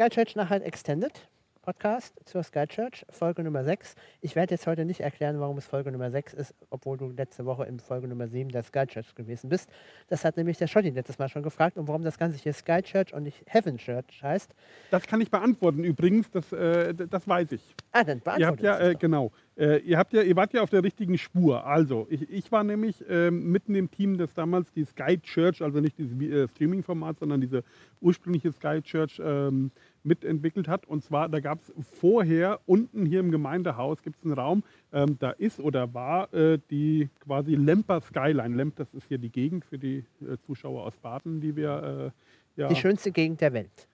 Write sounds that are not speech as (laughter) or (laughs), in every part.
Sky Church Nachhalt Extended Podcast zur Sky Church, Folge Nummer 6. Ich werde jetzt heute nicht erklären, warum es Folge Nummer 6 ist, obwohl du letzte Woche in Folge Nummer 7 der Sky Church gewesen bist. Das hat nämlich der Schotti letztes Mal schon gefragt und warum das Ganze hier Sky Church und nicht Heaven Church heißt. Das kann ich beantworten übrigens, das, äh, das weiß ich. Ah, dann Ihr habt ja, äh, genau, äh, ihr, habt ja, ihr wart ja auf der richtigen Spur. Also, ich, ich war nämlich ähm, mitten im Team, das damals die Sky Church, also nicht dieses äh, Streaming-Format, sondern diese ursprüngliche Sky Church ähm, mitentwickelt hat. Und zwar, da gab es vorher unten hier im Gemeindehaus gibt es einen Raum, ähm, da ist oder war äh, die quasi Lemper Skyline. Lemp, das ist hier die Gegend für die äh, Zuschauer aus Baden, die wir äh, ja, Die schönste Gegend der Welt.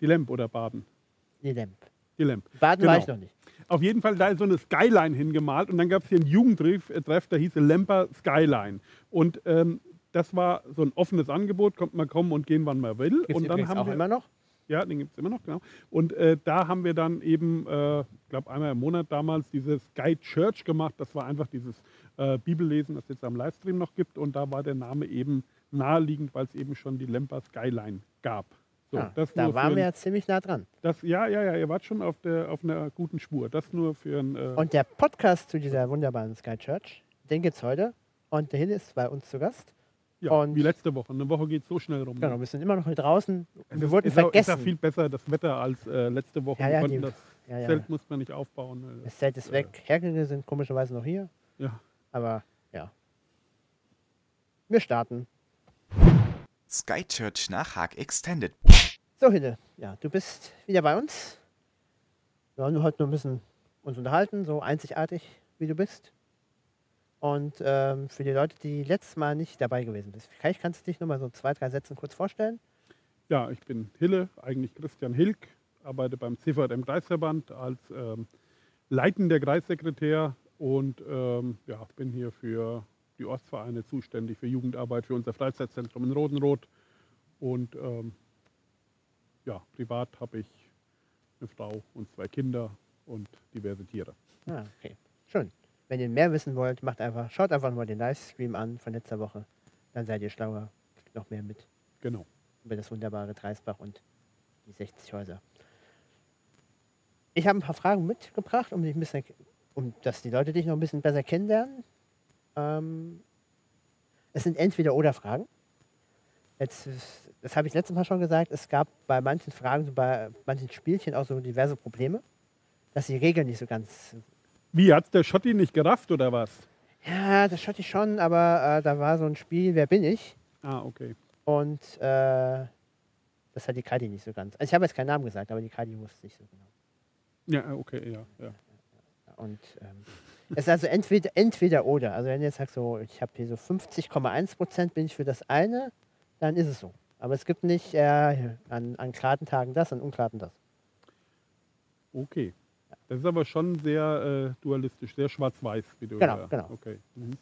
die Lemp oder Baden. Die Lemp. Die Lemp. Baden war Genau. ich noch nicht. Auf jeden Fall, da ist so eine Skyline hingemalt und dann gab es hier einen Jugendtreff, äh, der hieß Lemper Skyline. Und ähm, das war so ein offenes Angebot, kommt man kommen und gehen, wann man will. Gibt's und dann haben auch wir, immer noch. ja, den gibt es immer noch, genau. Und äh, da haben wir dann eben, äh, ich glaube einmal im Monat damals, dieses Sky Church gemacht. Das war einfach dieses äh, Bibellesen, das es jetzt am Livestream noch gibt. Und da war der Name eben naheliegend, weil es eben schon die Lemper Skyline gab. So, ah, das da waren wir ja ziemlich nah dran. das, ja, ja, ja, ihr wart schon auf, der, auf einer guten Spur. Das nur für ein. Äh, Und der Podcast zu dieser wunderbaren Sky Church, den gibt es heute. Und der Hill ist bei uns zu Gast. Ja, Und- wie letzte Woche. Eine Woche geht so schnell rum. Genau, wir sind immer noch hier draußen. Es Wir ist, wurden ist auch, ist vergessen. auch viel besser das Wetter als äh, letzte Woche. Ja, wir ja, die- das ja, ja. Zelt musste man nicht aufbauen. äh, Das Zelt ist weg. Hergänge sind komischerweise noch hier. Ja. Aber ja. Wir starten. Sky Church nach Haag Extended. So, Hille, ja, du bist wieder bei uns. Wir wollen heute nur ein bisschen uns unterhalten, so einzigartig wie du bist. Und ähm, für die Leute, die letztes Mal nicht dabei gewesen sind, vielleicht kannst du dich noch mal so zwei, drei Sätzen kurz vorstellen. ja, ich bin Hille, eigentlich Christian Hilk, arbeite beim CVM Kreisverband als ähm, leitender Kreissekretär und ähm, ja, bin hier für die Ortsvereine zuständig, für Jugendarbeit, für unser Freizeitzentrum in Rodenroth. Und ähm, ja, privat habe ich eine Frau und zwei Kinder und diverse Tiere. Ah, okay. Schön. Wenn ihr mehr wissen wollt, macht einfach, schaut einfach mal den Livestream an von letzter Woche. Dann seid ihr schlauer. Kriegt noch mehr mit Genau. über das wunderbare Dreisbach und die 60 Häuser. Ich habe ein paar Fragen mitgebracht, um dich ein bisschen, um dass die Leute dich noch ein bisschen besser kennenlernen. Ähm, es sind entweder oder Fragen. Jetzt, das habe ich letztes Mal schon gesagt, es gab bei manchen Fragen, so bei manchen Spielchen auch so diverse Probleme, dass die Regeln nicht so ganz Wie, hat der Schotti nicht gerafft oder was? Ja, das ich schon, aber äh, da war so ein Spiel, wer bin ich? Ah, okay. Und äh, das hat die Kadi nicht so ganz. Also ich habe jetzt keinen Namen gesagt, aber die Kadi wusste es nicht so genau. Ja, okay, ja, ja. Und ähm, es ist also entweder, entweder oder. Also wenn du jetzt sagst, so, ich habe hier so 50,1 Prozent bin ich für das eine, dann ist es so. Aber es gibt nicht äh, an, an geraden Tagen das, an ungeraden das. Okay. Das ist aber schon sehr äh, dualistisch, sehr schwarz-weiß, wie du Genau, ja. genau. Okay. Mhm.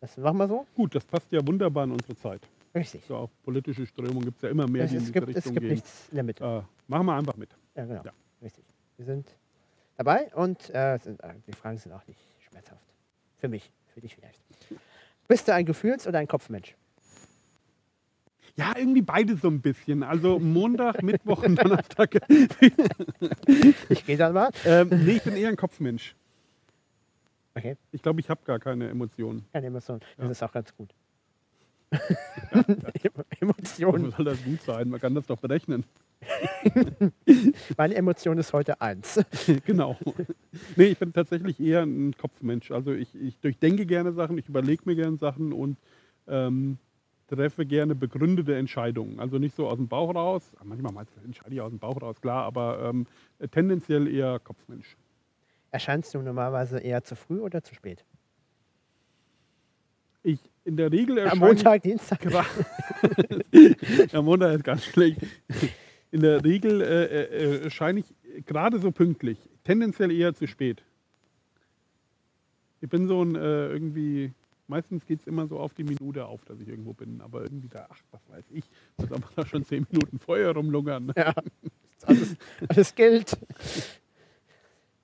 Das machen wir so? Gut, das passt ja wunderbar in unsere Zeit. Richtig. So auch politische Strömungen gibt es ja immer mehr, Es, die in es, diese gibt, Richtung es gibt gehen. nichts in der Mitte. Äh, machen wir einfach mit. Ja, genau. Ja. Richtig. Wir sind dabei und äh, sind, äh, die Fragen sind auch nicht schmerzhaft. Für mich, für dich vielleicht. Bist du ein Gefühls- oder ein Kopfmensch? Ja, irgendwie beide so ein bisschen. Also Montag, (laughs) Mittwoch und Donnerstag. Ich gehe dann mal. ähm, nee, ich bin eher ein Kopfmensch. Okay, Ich glaube, ich habe gar keine Emotionen. keine Emotion. Das Ja. ist auch ganz gut. (laughs) (laughs) Warum Emotion. soll das gut sein? Man kann das doch berechnen. Meine Emotion ist heute eins. genau. Nee, ich bin tatsächlich eher ein Kopfmensch. Also ich, ich durchdenke gerne Sachen, ich überlege mir gerne Sachen und ähm, treffe gerne begründete Entscheidungen. Also nicht so aus dem Bauch raus. Manchmal mal entscheide ich aus dem Bauch raus, klar, aber ähm, tendenziell eher Kopfmensch. Erscheinst du normalerweise eher zu früh oder zu spät? Ich in der Regel Am erscheine Montag, Dienstag? Ja, (laughs) Montag ist ganz schlecht. In der Regel äh, äh, erscheine ich gerade so pünktlich, tendenziell eher zu spät. Ich bin so ein äh, irgendwie, meistens geht es immer so auf die Minute auf, dass ich irgendwo bin, aber irgendwie da, ach, was weiß ich, muss aber da schon zehn Minuten vorher rumlungern. Ja, alles, alles gilt.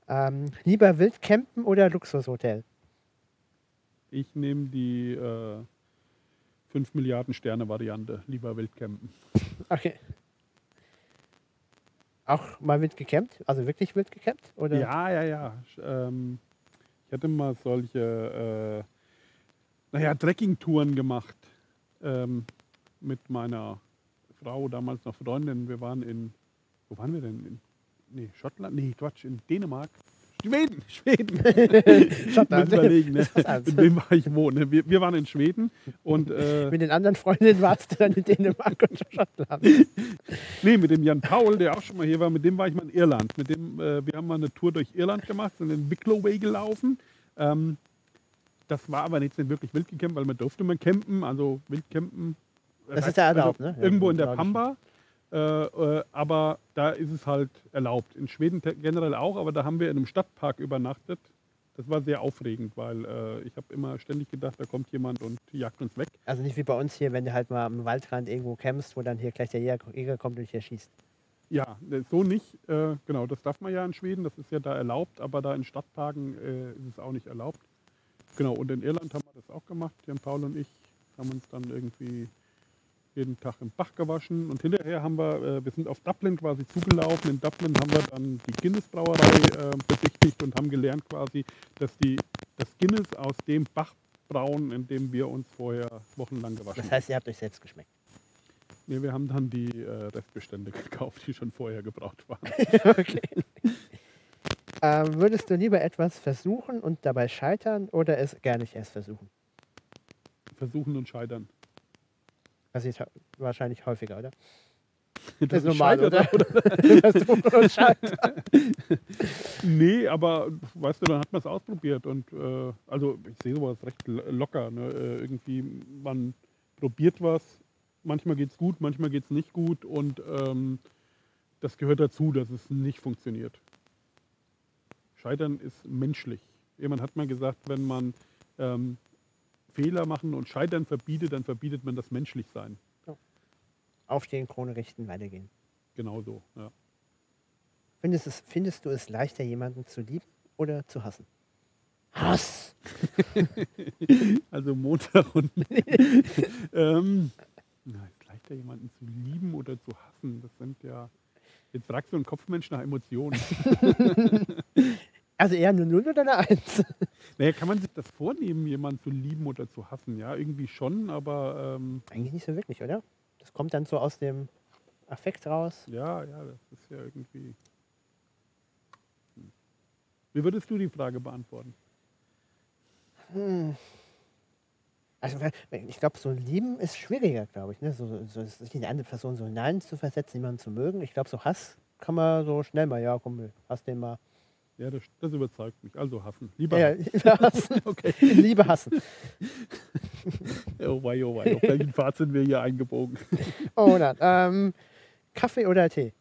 Ähm, lieber Wildcampen oder Luxushotel? Ich nehme die äh, 5 Milliarden Sterne Variante, lieber Wildcampen. Okay. Auch mal wild gecampt? Also wirklich wild gecampt? Oder? Ja, ja, ja. Ähm, ich hatte mal solche, äh, naja, Trekkingtouren gemacht ähm, mit meiner Frau, damals noch Freundin. Wir waren in, wo waren wir denn? In, nee, Schottland? Nee, Quatsch, in Dänemark. Schweden, (laughs) Schweden. (laughs) Schottland. Überlegen, ne? In wem war ich wo? Ne? Wir, wir waren in Schweden und äh, Mit den anderen Freundinnen warst du dann in Dänemark und Schottland. (laughs) Nee, mit dem Jan Paul, der auch schon mal hier war, mit dem war ich mal in Irland. Mit dem, äh, wir haben mal eine Tour durch Irland gemacht, sind den Wicklow Way gelaufen. Ähm, das war aber nicht wirklich wild gecampt, weil man durfte mal campen, also wild campen. Das ist ja erlaubt, ne? Ja, Irgendwo in der. Pampa. Äh, äh, aber da ist es halt erlaubt. In Schweden generell auch, aber da haben wir in einem Stadtpark übernachtet. Das war sehr aufregend, weil äh, ich habe immer ständig gedacht, da kommt jemand und jagt uns weg. Also nicht wie bei uns hier, wenn du halt mal am Waldrand irgendwo campst, wo dann hier gleich der Jäger kommt und dich erschießt. Ja, äh, so nicht. Äh, genau, das darf man ja in Schweden, das ist ja da erlaubt, aber da in Stadtparken äh, ist es auch nicht erlaubt. Genau, und in Irland haben wir das auch gemacht. Jan Paul und ich haben uns dann irgendwie jeden Tag im Bach gewaschen und hinterher haben wir, äh, wir sind auf Dublin quasi zugelaufen. In Dublin haben wir dann die Guinness Brauerei äh, besichtigt und haben gelernt quasi, dass die das Guinness aus dem Bach brauen, in dem wir uns vorher wochenlang gewaschen Das heißt, ihr habt euch selbst geschmeckt. Nee, wir haben dann die äh, Restbestände (laughs) gekauft, die schon vorher gebraut waren. (laughs) okay. Ähm, würdest du lieber etwas versuchen und dabei scheitern oder es gar nicht erst versuchen? Versuchen und scheitern. Passiert wahrscheinlich häufiger, oder? (laughs) Das Das ist normal, scheitert, oder? (laughs) Versuchen und scheitern. (laughs) Nee, aber weißt du, dann hat man es ausprobiert und äh, also ich sehe sowas recht lo- locker. Ne? Äh, irgendwie, man probiert was, manchmal geht es gut, manchmal geht es nicht gut und ähm, das gehört dazu, dass es nicht funktioniert. Scheitern ist menschlich. Jemand hat mal gesagt, wenn man ähm, Fehler machen und Scheitern verbietet, dann verbietet man das Menschlichsein. Aufstehen, Krone richten, weitergehen. Genauso. Ja. Findest, es, findest du es leichter, jemanden zu lieben oder zu hassen? Hass! (laughs) Also Montag und (laughs) ähm, na, ist leichter jemanden zu lieben oder zu hassen. Das sind ja. Jetzt fragst du einen Kopfmensch nach Emotionen. (laughs) Also eher eine Null oder eine Eins? (laughs) naja, kann man sich das vornehmen, jemanden zu lieben oder zu hassen? Ja, irgendwie schon, aber ähm, Eigentlich nicht so wirklich, oder? Das kommt dann so aus dem Affekt raus. ja, ja, das ist ja irgendwie. Hm. Wie würdest du die Frage beantworten? Hm. Also ich glaube, so lieben ist schwieriger, glaube ich. Ne? So, so, sich in die andere Person so hinein zu versetzen, jemanden zu mögen. Ich glaube, so Hass kann man so schnell mal, ja, komm, hass den mal. Ja, das, das überzeugt mich. Also hassen. Lieber Ja, hassen. hassen. (laughs) Okay. Liebe hassen. (laughs) Oh wei, oh wei. Auf welchen Pfad sind wir hier eingebogen? Oh, dann, ähm, Kaffee oder Tee?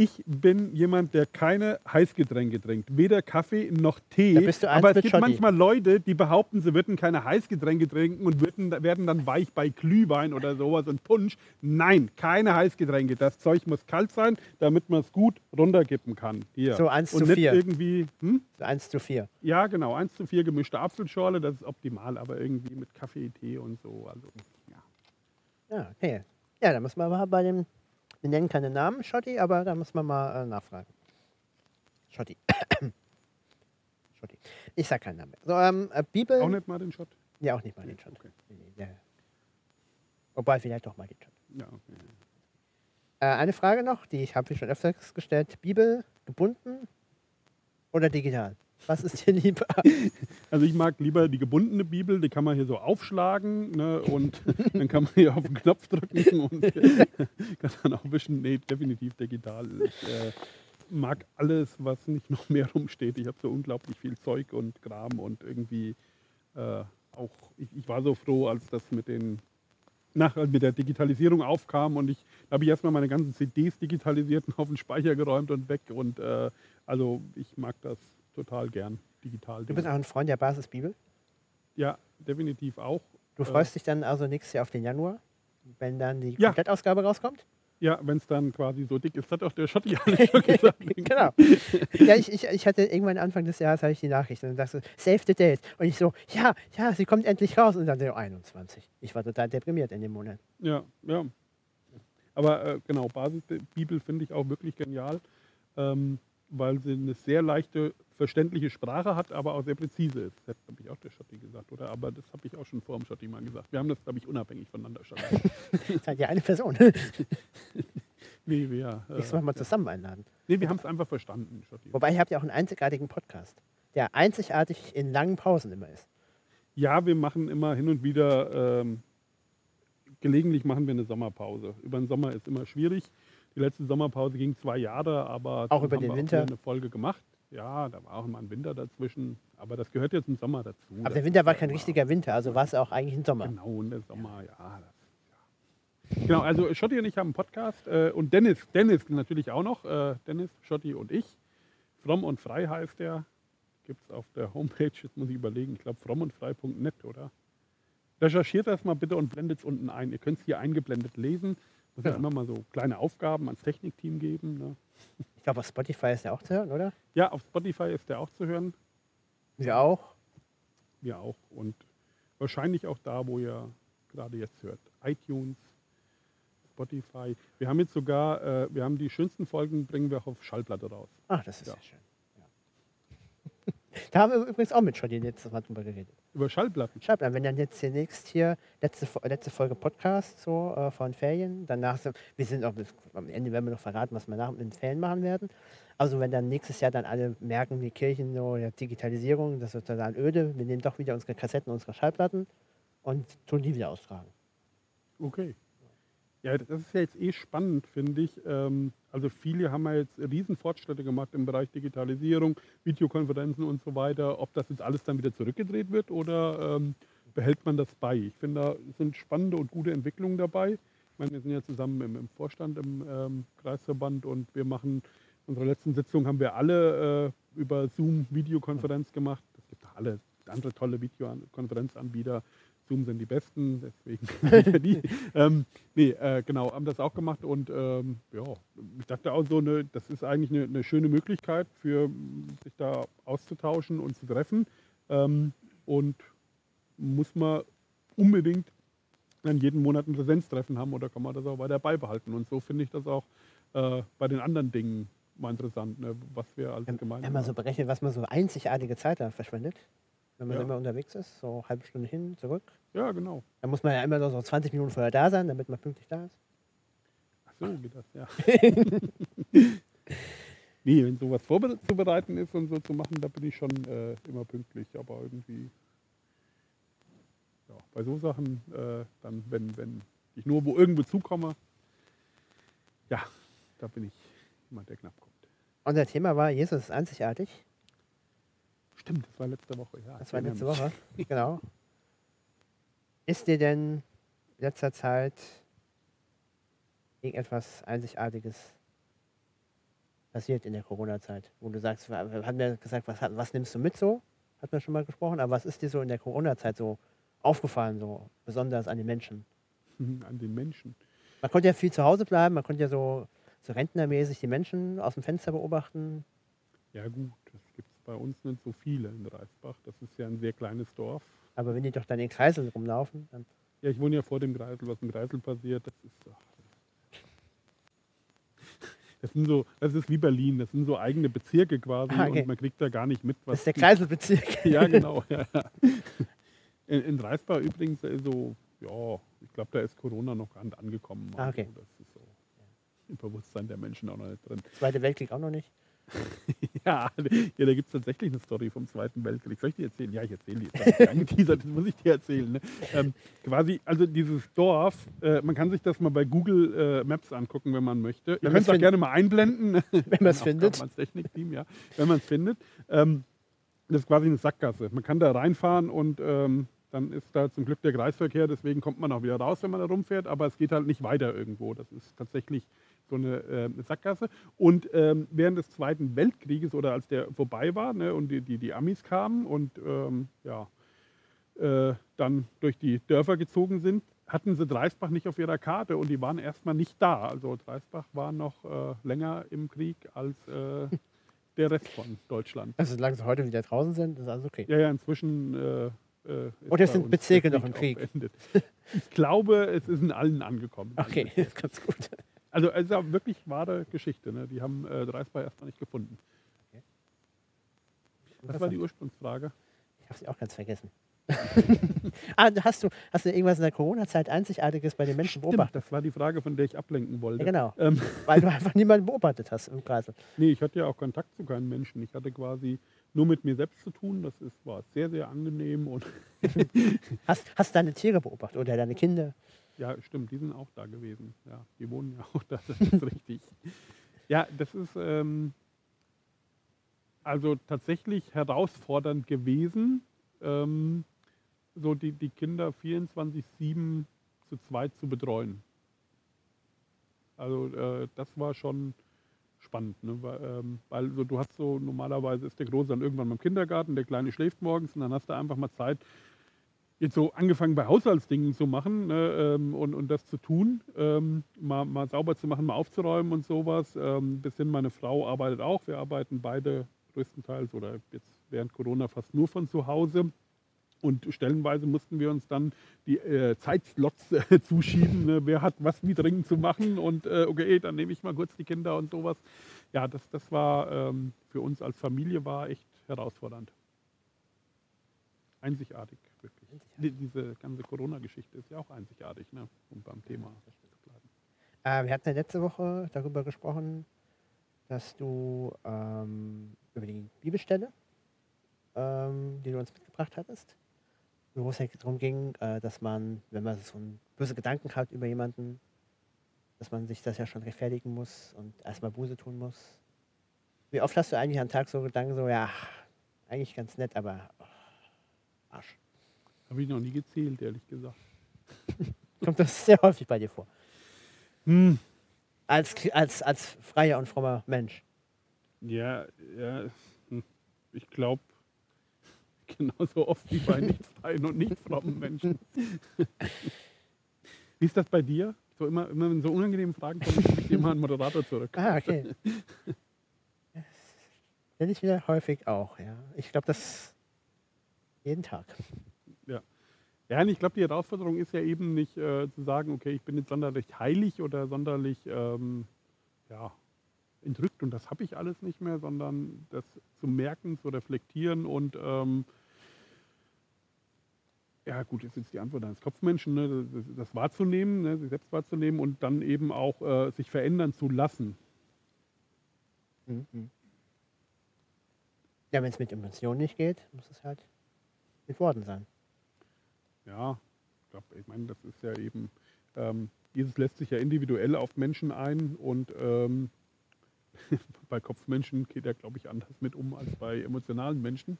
Ich bin jemand, der keine Heißgetränke trinkt. Weder Kaffee noch Tee. Bist du Aber es gibt Schotti. manchmal Leute, die behaupten, sie würden keine Heißgetränke trinken und würden, werden dann weich bei Glühwein oder sowas und Punsch. Nein, keine Heißgetränke. Das Zeug muss kalt sein, damit man es gut runterkippen kann. Hier. So eins und zu nicht vier. irgendwie, hm? So 1 zu 4. ja genau, 1 zu 4 gemischte Apfelschorle, das ist optimal, aber irgendwie mit Kaffee, Tee und so. Also, ja. Ja, okay. Ja, da muss man mal bei dem, wir nennen keine Namen, Schotti, aber da muss man mal äh, nachfragen. Schotti. (coughs) Schotti. Ich sag keinen Namen mehr. So, ähm, äh, Bibel. Auch nicht mal den Shot? Ja, auch nicht mal den Schott. Okay. Nee, nee, der- Wobei, vielleicht doch mal den Schott. Ja, okay. Äh, eine Frage noch, die ich habe schon öfters gestellt. Bibel gebunden oder digital? Was ist dir lieber? (laughs) Also ich mag lieber die gebundene Bibel, die kann man hier so aufschlagen ne, und (laughs) dann kann man hier auf den Knopf drücken und (laughs) kann dann auch ein bisschen, nee, definitiv digital. Ich äh, mag alles, was nicht noch mehr rumsteht. Ich habe so unglaublich viel Zeug und Kram und irgendwie äh, auch, ich, ich war so froh, als das mit den nach, mit der Digitalisierung aufkam und ich habe ich erstmal meine ganzen CDs digitalisiert und auf den Speicher geräumt und weg und äh, also ich mag das total gern digital. Du bist auch ein Freund der Basisbibel. Ja, definitiv auch. Du Äh, freust dich dann also nächstes Jahr auf den Januar, wenn dann die Ja. Komplettausgabe rauskommt? Ja, wenn es dann quasi so dick ist, hat auch der Schotti alles schon gesagt. (laughs) genau. Ja, ich, ich, ich hatte irgendwann Anfang des Jahres hatte ich die Nachricht und dachte, so, save the date. Und ich so, ja, ja, sie kommt endlich raus. Und dann so 21. Ich war total deprimiert in dem Monat. Ja, ja. Aber äh, genau, Basisbibel finde ich auch wirklich genial, ähm, weil sie eine sehr leichte, verständliche Sprache hat, aber auch sehr präzise ist. Das habe ich auch der Schotti gesagt, oder? Aber das habe ich auch schon vor dem Schotti mal gesagt. Wir haben das, glaube ich, unabhängig voneinander schon. (laughs) Seid ja eine Person. (laughs) nee, wir, äh, Nächstes Mal mal zusammen einladen. nee, wir haben es einfach verstanden, Schotti. Wobei ihr habt ja auch einen einzigartigen Podcast, der einzigartig in langen Pausen immer ist. Ja, wir machen immer hin und wieder, ähm, gelegentlich machen wir eine Sommerpause. Über den Sommer ist immer schwierig. Die letzte Sommerpause ging zwei Jahre, aber Auch über haben den wir Winter? eine Folge gemacht. Ja, da war auch immer ein Winter dazwischen, aber das gehört jetzt im Sommer dazu. Aber der Winter war kein richtiger Winter, also war es auch eigentlich ein Sommer. Genau, und der Sommer, ja. Das, ja. Genau, also Schotti und ich haben einen Podcast äh, und Dennis, Dennis natürlich auch noch, äh, Dennis, Schotti und ich. Fromm und frei heißt der. Gibt es auf der Homepage, jetzt muss ich überlegen, ich glaube frommundfrei.net, oder? Recherchiert das mal bitte und blendet es unten ein. Ihr könnt es hier eingeblendet lesen. Muss ja Ja. immer mal so kleine Aufgaben ans Technikteam geben. Ne? Ich glaube, auf Spotify ist der auch zu hören, oder? Ja, auf Spotify ist der auch zu hören. Wir auch. Wir auch. Und wahrscheinlich auch da, wo ihr gerade jetzt hört. iTunes, Spotify. Wir haben jetzt sogar, äh, wir haben die schönsten Folgen, bringen wir auch auf Schallplatte raus. Ach, das ist Ja. ja, schön. Da haben wir übrigens auch mit Schotti letztes Mal drüber geredet. Über Schallplatten. An, wenn dann jetzt demnächst hier letzte, letzte Folge Podcast so äh, von Ferien, danach sind, wir sind auch am Ende werden wir noch verraten, was wir nach den Ferien machen werden. Also wenn dann nächstes Jahr dann alle merken, die Kirchen so ja, Digitalisierung, das ist total öde, wir nehmen doch wieder unsere Kassetten, unsere Schallplatten und tun die wieder austragen. Okay. Ja, das ist ja jetzt eh spannend, finde ich. Ähm, also viele haben ja jetzt riesen Fortschritte gemacht im Bereich Digitalisierung, Videokonferenzen und so weiter. Ob das jetzt alles dann wieder zurückgedreht wird oder ähm, behält man das bei? Ich finde, da sind spannende und gute Entwicklungen dabei. Ich meine, wir sind ja zusammen im, Vorstand im ähm, Kreisverband und wir machen, unsere letzten Sitzung haben wir alle äh, über Zoom Videokonferenz gemacht. Es gibt alle andere tolle Videokonferenzanbieter. Zoom sind die besten, deswegen (laughs) die. Ähm, nee, äh, genau, haben das auch gemacht und ähm, ja, ich dachte auch so, eine, das ist eigentlich eine, eine schöne Möglichkeit für sich da auszutauschen und zu treffen. Ähm, und muss man unbedingt dann jeden Monat ein Präsenztreffen haben oder kann man das auch weiter beibehalten? Und so finde ich das auch äh, bei den anderen Dingen mal interessant, ne, was wir als Gemeinde wenn man so berechnet, was man so einzigartige Zeit da verschwendet, wenn man Ja. immer unterwegs ist, so eine halbe Stunde hin, zurück, Ja, genau. dann muss man ja immer noch so 20 Minuten vorher da sein, damit man pünktlich da ist. Ach so geht das, ja. (laughs) nee, wenn sowas vorzubereiten ist und so zu machen, da bin ich schon äh, immer pünktlich. Aber irgendwie, ja, bei so Sachen, äh, dann, wenn, wenn ich nur wo irgendwo zukomme, ja, da bin ich jemand, der knapp kommt. Unser Thema war, Jesus ist einzigartig. Stimmt, das war letzte Woche, ja. Das war letzte mich. Woche. (laughs) Genau. Ist dir denn in letzter Zeit irgendetwas Einzigartiges passiert in der Corona-Zeit? Wo du sagst, wir hatten ja gesagt, was, hat- was nimmst du mit so? Hatten wir schon mal gesprochen, aber was ist dir so in der Corona-Zeit so aufgefallen, so besonders an den Menschen? (laughs) An den Menschen. Man konnte ja viel zu Hause bleiben, man konnte ja so, so rentnermäßig die Menschen aus dem Fenster beobachten. Ja gut, das gibt es bei uns nicht so viele in Reisbach. Das ist ja ein sehr kleines Dorf. Aber wenn die doch dann in Kreiseln rumlaufen, dann Ja, ich wohne ja vor dem Kreisel, was im Kreisel passiert, das ist. Ach, das sind so, das ist wie Berlin, das sind so eigene Bezirke quasi Ah, okay. und man kriegt da gar nicht mit, das was. ist der Kreiselbezirk. (laughs) Ja, genau. (laughs) Ja, ja. In, in Dreisbach übrigens äh, so, ja, ich glaube, da ist Corona noch gar nicht angekommen. Ah, okay. Also, das ist so im Bewusstsein der Menschen auch noch nicht drin. Zweite Weltkrieg auch noch nicht. (laughs) Ja, ja da gibt es tatsächlich eine Story vom Zweiten Weltkrieg. Soll ich die erzählen? Ja, ich erzähle die. Jetzt angeteasert, (laughs) das muss ich dir erzählen. Ne? Ähm, quasi, also dieses Dorf, äh, man kann sich das mal bei Google äh, Maps angucken, wenn man möchte. Ihr könnt es auch gerne mal einblenden. (laughs) Wenn man es findet. Technikteam, ja. Wenn man es findet. Ähm, das ist quasi eine Sackgasse. Man kann da reinfahren und ähm, dann ist da zum Glück der Kreisverkehr, deswegen kommt man auch wieder raus, wenn man da rumfährt, aber es geht halt nicht weiter irgendwo. Das ist tatsächlich so eine äh, Sackgasse. Und ähm, während des Zweiten Weltkrieges oder als der vorbei war ne, und die, die, die Amis kamen und ähm, ja, äh, dann durch die Dörfer gezogen sind, hatten sie Dreisbach nicht auf ihrer Karte und die waren erstmal nicht da. Also Dreisbach war noch äh, länger im Krieg als äh, (laughs) der Rest von Deutschland. Also solange sie heute wieder draußen sind, ist alles okay. Ja, ja, inzwischen äh, äh, Oder bei sind Bezirke noch im Krieg? Ich glaube, es ist in allen angekommen. (laughs) Okay, das (laughs) ist ganz gut. Also es ist ja wirklich wahre Geschichte. Ne? Die haben äh, Dreisbar erstmal nicht gefunden. Das war die Ursprungsfrage. Ich habe sie auch ganz vergessen. (laughs) ah, hast du, hast du irgendwas in der Corona-Zeit Einzigartiges bei den Menschen Stimmt, beobachtet? das war die Frage, von der ich ablenken wollte. Ja, genau. Ähm, (laughs) Weil du einfach niemanden beobachtet hast im Kreis. nee, ich hatte ja auch Kontakt zu keinen Menschen. Ich hatte quasi nur mit mir selbst zu tun. Das ist, war sehr, sehr angenehm. Und (laughs) Hast, hast deine Tiere beobachtet oder deine Kinder? Ja, stimmt, die sind auch da gewesen. Ja, die wohnen ja (laughs) auch da, das ist richtig. Ja, das ist ähm, also tatsächlich herausfordernd gewesen, ähm, so die, die Kinder 24-7 zu zweit zu betreuen. Also äh, das war schon spannend, ne? weil, ähm, weil so, du hast so, normalerweise ist der Große dann irgendwann im Kindergarten, der Kleine schläft morgens und dann hast du einfach mal Zeit, jetzt so angefangen bei Haushaltsdingen zu machen ne, ähm, und, und das zu tun, ähm, mal, mal sauber zu machen, mal aufzuräumen und sowas. Ähm, bis hin meine Frau arbeitet auch. Wir arbeiten beide größtenteils oder jetzt während Corona fast nur von zu Hause. Und stellenweise mussten wir uns dann die äh, Zeitslots (laughs) äh, zuschieben. Ne? Wer hat was wie dringend zu machen? Und äh, okay, dann nehme ich mal kurz die Kinder und sowas. Ja, das, das war ähm, für uns als Familie war echt herausfordernd. Einzigartig, wirklich. Die, diese ganze Corona-Geschichte ist ja auch einzigartig, ne? um beim Thema zu bleiben. Äh, wir hatten ja letzte Woche darüber gesprochen, dass du ähm, über die Bibelstelle, ähm, die du uns mitgebracht hattest, wo es ja darum ging, äh, dass man, wenn man so einen böse Gedanken hat über jemanden, dass man sich das ja schon rechtfertigen muss und erstmal Buße tun muss. Wie oft hast du eigentlich am Tag so Gedanken, so, ja, eigentlich ganz nett, aber oh, Arsch. Habe ich noch nie gezählt, ehrlich gesagt. (laughs) Kommt das sehr häufig bei dir vor? Hm. Als, als, als freier und frommer Mensch. Ja, ja, hm. ich glaube, (laughs) genauso oft wie bei nicht (laughs) freien und nicht frommen Menschen. Wie ist das bei dir? So immer, immer wenn so unangenehme Fragen kommen, ich immer einen Moderator zurück. Ah, okay. Nenne ich wieder häufig auch, ja. Ich glaube, das jeden Tag. Ja, ich glaube, die Herausforderung ist ja eben nicht äh, zu sagen, okay, ich bin jetzt sonderlich heilig oder sonderlich ähm, ja, entrückt und das habe ich alles nicht mehr, sondern das zu merken, zu reflektieren und ähm, ja gut, ist jetzt die Antwort eines Kopfmenschen, ne, das, das wahrzunehmen, ne, sich selbst wahrzunehmen und dann eben auch äh, sich verändern zu lassen. Mhm. Ja, wenn es mit Emotionen nicht geht, muss es halt mit Worten sein. Ja, ich glaube, ich meine, das ist ja eben, ähm, Jesus lässt sich ja individuell auf Menschen ein und ähm, (laughs) bei Kopfmenschen geht er, glaube ich, anders mit um als bei emotionalen Menschen.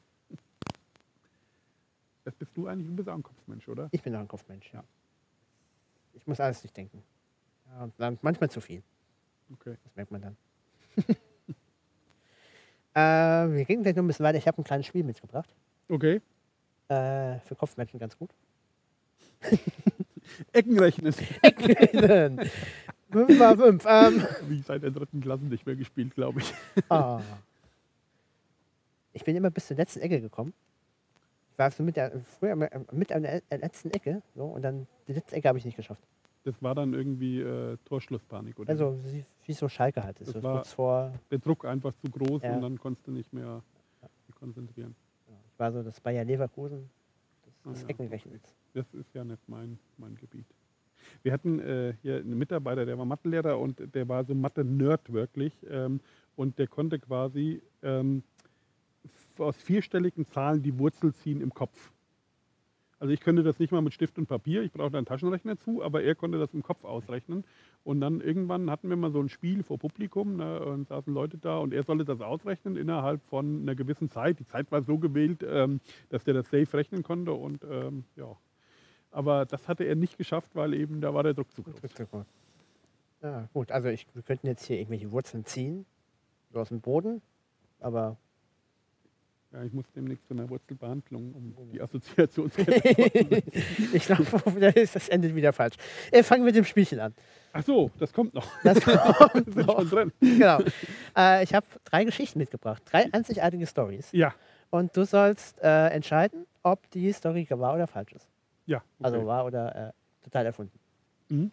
Das bist du eigentlich, du bist auch ein Kopfmensch, oder? Ich bin auch ein Kopfmensch, ja. Ich muss alles durchdenken. Ja, manchmal zu viel. Okay. Das merkt man dann. (laughs) äh, wir gehen gleich noch ein bisschen weiter. Ich habe ein kleines Spiel mitgebracht. Okay. Äh, für Kopfmenschen ganz gut. Eckenrechnen. (laughs) Ecken. 5 mal 5. Ähm, Wie seit der dritten Klasse nicht mehr gespielt, glaube ich. ah. Ich bin immer bis zur letzten Ecke gekommen. Ich war so mit der, früher äh, mit an der letzten Ecke. So, und dann die letzte Ecke habe ich nicht geschafft. Das war dann irgendwie äh, Torschlusspanik, oder? Also wie, wie so Schalke halt ist. Das So war- vor. der Druck einfach zu groß Ja. und dann konntest du nicht mehr konzentrieren. Ich war so das Bayer Leverkusen Ah, des ja, Eckenrechnens. Das ist ja nicht mein, mein Gebiet. Wir hatten äh, hier einen Mitarbeiter, der war Mathelehrer und der war so Mathe-Nerd wirklich. Ähm, und der konnte quasi ähm, aus vierstelligen Zahlen die Wurzel ziehen im Kopf. Also ich könnte das nicht mal mit Stift und Papier, ich brauche da einen Taschenrechner zu, aber er konnte das im Kopf ausrechnen. Und dann irgendwann hatten wir mal so ein Spiel vor Publikum ne, und saßen Leute da und er sollte das ausrechnen innerhalb von einer gewissen Zeit. Die Zeit war so gewählt, ähm, dass der das safe rechnen konnte und ähm, ja. Aber das hatte er nicht geschafft, weil eben da war der Druck zu groß. Ja, gut. Also ich, wir könnten jetzt hier irgendwelche Wurzeln ziehen. So aus dem Boden. Aber Ja, ich muss demnächst zu einer Wurzelbehandlung, um die Assoziationskette (laughs) ich glaube, das endet wieder falsch. Äh, fangen wir mit dem Spielchen an. Ach so, das kommt noch. Das (laughs) kommt sind noch. schon drin. genau. Äh, ich habe drei Geschichten mitgebracht. Drei einzigartige Stories. Ja, Und du sollst äh, entscheiden, ob die Story wahr oder falsch ist. Ja. Okay. Also wahr oder äh, total erfunden. Mhm.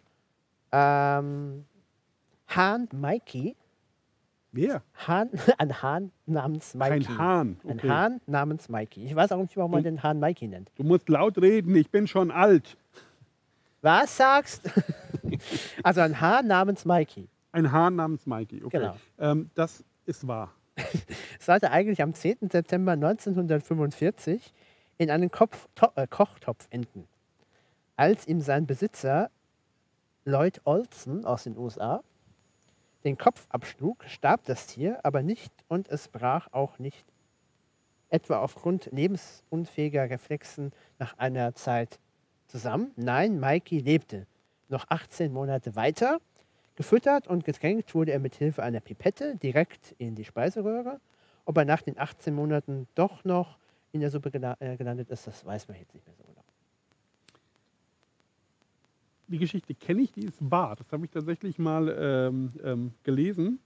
Ähm, Hahn Mikey, Wer? Hahn, (laughs) ein Hahn namens Mikey. Ein Hahn. Ein Okay. Hahn namens Mikey. Ich weiß auch nicht, warum man den Hahn Mikey nennt. Du musst laut reden, ich bin schon alt. Was sagst? (laughs) also ein Hahn namens Mikey. Ein Hahn namens Mikey. Okay. Genau. Ähm, das ist wahr. sollte eigentlich am 10. September 1945 in einen Kopf, äh, Kochtopf enden. Als ihm sein Besitzer Lloyd Olson aus den USA den Kopf abschlug, starb das Tier aber nicht und es brach auch nicht etwa aufgrund lebensunfähiger Reflexen nach einer Zeit zusammen. Nein, Mikey lebte noch 18 Monate weiter. Gefüttert und getränkt wurde er mit Hilfe einer Pipette direkt in die Speiseröhre. Ob er nach den 18 Monaten doch noch in der Suppe äh, gelandet ist, das weiß man jetzt nicht mehr so genau. Die Geschichte kenne ich, die ist wahr. Das habe ich tatsächlich mal ähm, ähm, gelesen.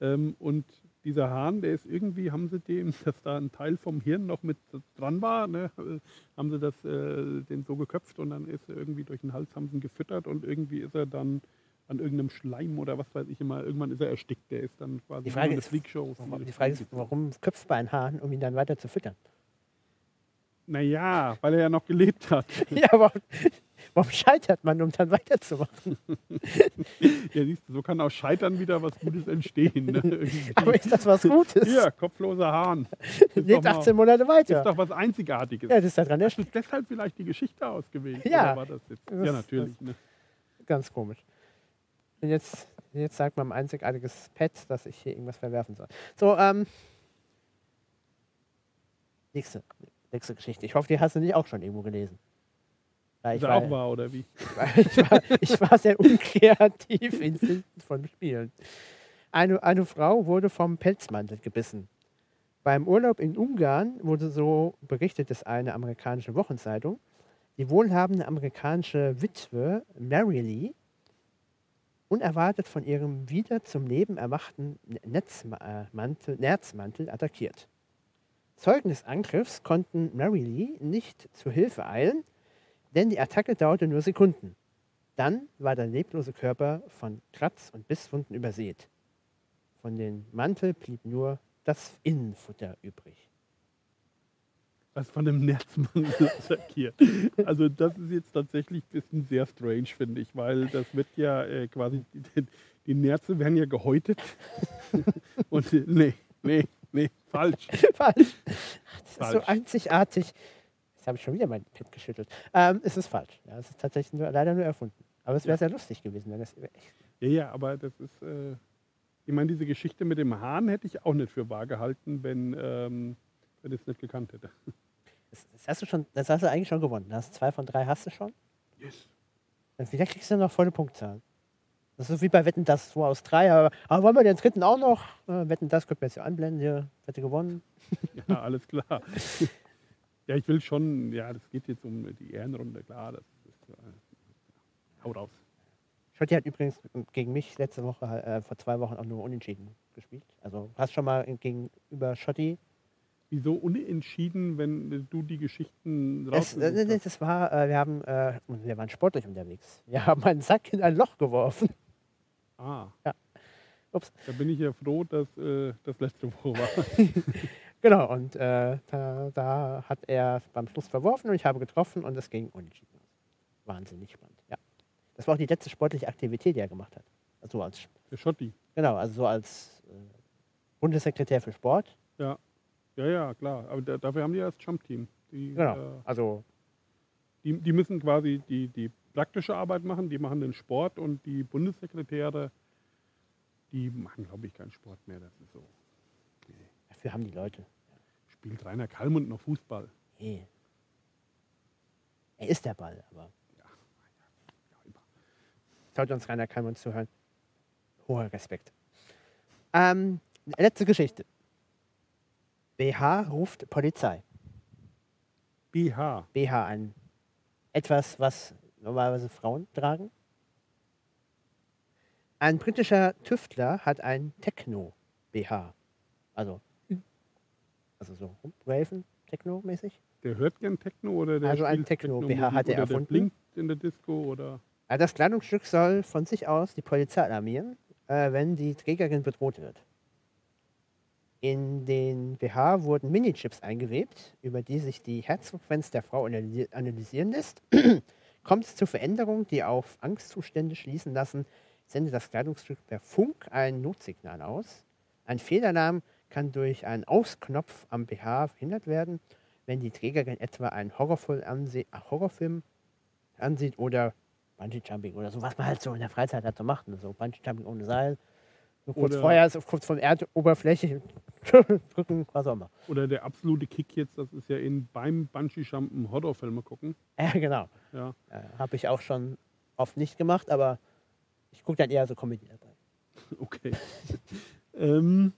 Ähm, und dieser Hahn, der ist irgendwie, haben sie dem, (laughs) dass da ein Teil vom Hirn noch mit dran war, ne, äh, haben sie das, äh, den so geköpft und dann ist er irgendwie durch den Hals, haben sie ihn gefüttert und irgendwie ist er dann an irgendeinem Schleim oder was weiß ich immer, irgendwann ist er erstickt. Der ist dann quasi Die Frage eine ist, Freakshow. Die Frage ist, warum köpft man einen Hahn, um ihn dann weiter zu füttern? Naja, weil er ja noch gelebt hat. (laughs) ja, warum, warum scheitert man, um dann weiterzumachen? (laughs) Ja, siehst du, so kann aus Scheitern wieder was Gutes entstehen. Ne? (laughs) Aber ist das was Gutes? Hier, kopfloser Hahn. Ist Lebt mal, 18 Monate ist weiter. doch was Einzigartiges. Ja, das ist daran Hast ja du deshalb vielleicht die Geschichte ausgewählt? Ja. Das jetzt? Das- ja, natürlich. Ne? ganz komisch. Und jetzt, jetzt sagt man ein einzigartiges Pet, dass ich hier irgendwas verwerfen soll. So, ähm. Nächste, nächste Geschichte. Ich hoffe, die hast du nicht auch schon irgendwo gelesen. Ist (laughs) ich, war, auch wahr, oder wie? ich, war, ich war sehr unkreativ in Finden von Spielen. Eine, eine Frau wurde vom Pelzmantel gebissen. Beim Urlaub in Ungarn wurde so berichtet es eine amerikanische Wochenzeitung. Die wohlhabende amerikanische Witwe Mary Lee unerwartet von ihrem wieder zum Leben erwachten Netzmantel, Nerzmantel attackiert. Zeugen des Angriffs konnten Mary Lee nicht zu Hilfe eilen, denn die Attacke dauerte nur Sekunden. Dann war der leblose Körper von Kratz- und Bisswunden übersät. Von dem Mantel blieb nur das Innenfutter übrig. Was von dem Nerzmann (laughs) attackiert. Also das ist jetzt tatsächlich ein bisschen sehr strange, finde ich, weil das wird ja äh, quasi, die, die Nerze werden ja gehäutet. (laughs) Und nee, nee, nee, falsch. (laughs) falsch. Das ist so Falsch. einzigartig. Jetzt habe ich schon wieder mein Pad geschüttelt. Ähm, es ist falsch. Ja, es ist tatsächlich nur, leider nur erfunden. Aber es wäre Ja. sehr lustig gewesen, wenn das Ja, ja, aber das ist, äh, ich meine, diese Geschichte mit dem Hahn hätte ich auch nicht für wahr gehalten, wenn, ähm, wenn ich es nicht gekannt hätte. Das, das hast du schon, das hast du eigentlich schon gewonnen. Du hast zwei von drei hast du schon. Yes. Und kriegst du noch volle Punktzahl. Das ist so wie bei Wetten das 2 aus 3. Aber, aber wollen wir den dritten auch noch? Äh, Wetten das können wir jetzt hier anblenden. Hier, Wette gewonnen. (laughs) Ja, alles klar. ja, ich will schon, ja, das geht jetzt um die Ehrenrunde, klar. Das ist, äh, hau raus. Schotti hat übrigens gegen mich letzte Woche, äh, vor zwei Wochen auch nur unentschieden gespielt. Also hast schon mal gegenüber Schotti. Wieso unentschieden, wenn äh, du die Geschichten Es, raus... äh, nee, das war, äh, wir haben, äh, wir waren sportlich unterwegs. Wir haben einen Sack in ein Loch geworfen. ah. Ja. Ups. Da bin ich ja froh, dass äh, das letzte Woche war. (laughs) Genau, und äh, da, da hat er beim Schluss verworfen und ich habe getroffen und es ging unentschieden aus. Wahnsinnig spannend, ja. Das war auch die letzte sportliche Aktivität, die er gemacht hat. Also als, Der Schotti. genau, also so als äh, Bundessekretär für Sport. Ja. Ja, ja, klar. Aber da, dafür haben die ja das Jump-Team. Die, Genau, äh, also die, die müssen quasi die, die praktische Arbeit machen, die machen den Sport und die Bundessekretäre, die machen, glaube ich, keinen Sport mehr. Das ist so. dafür haben die Leute. Spielt Rainer Kallmund noch Fußball? Nee. Er ist der Ball, aber Ja, immer. sollte uns Rainer Kalmann zuhören. Hoher Respekt. Ähm, letzte Geschichte. BH ruft Polizei. BH. BH, ein etwas, was normalerweise Frauen tragen. Ein britischer Tüftler hat ein Techno-BH. Also, also so Raven, Techno-mäßig. Der hört gern Techno oder der Also ein Techno-BH hat er oder der erfunden. blinkt in der Disco oder Ja, das Kleidungsstück soll von sich aus die Polizei alarmieren, äh, wenn die Trägerin bedroht wird. In den BH wurden Minichips eingewebt, über die sich die Herzfrequenz der Frau analysi- analysieren lässt. (clears throat) Kommt es zu Veränderungen, die auf Angstzustände schließen lassen, sendet das Kleidungsstück per Funk ein Notsignal aus. Ein Fehlalarm kann durch einen Ausknopf am BH verhindert werden, wenn die Trägerin etwa einen Horrorfilm, anse äh, Horrorfilm ansieht oder Bungee-Jumping oder so, was man halt so in der Freizeit halt so macht. Ne? So Bungee-Jumping ohne Seil, so kurz Oder- vorher, so kurz von Erdoberfläche (laughs) drücken, was auch immer. oder der absolute Kick jetzt, das ist ja in beim Bungee-Jumpen Horrorfilme gucken. Ja, genau. Ja. Äh, Habe ich auch schon oft nicht gemacht, aber ich gucke dann eher so Comedy dabei. (laughs) Okay. ähm,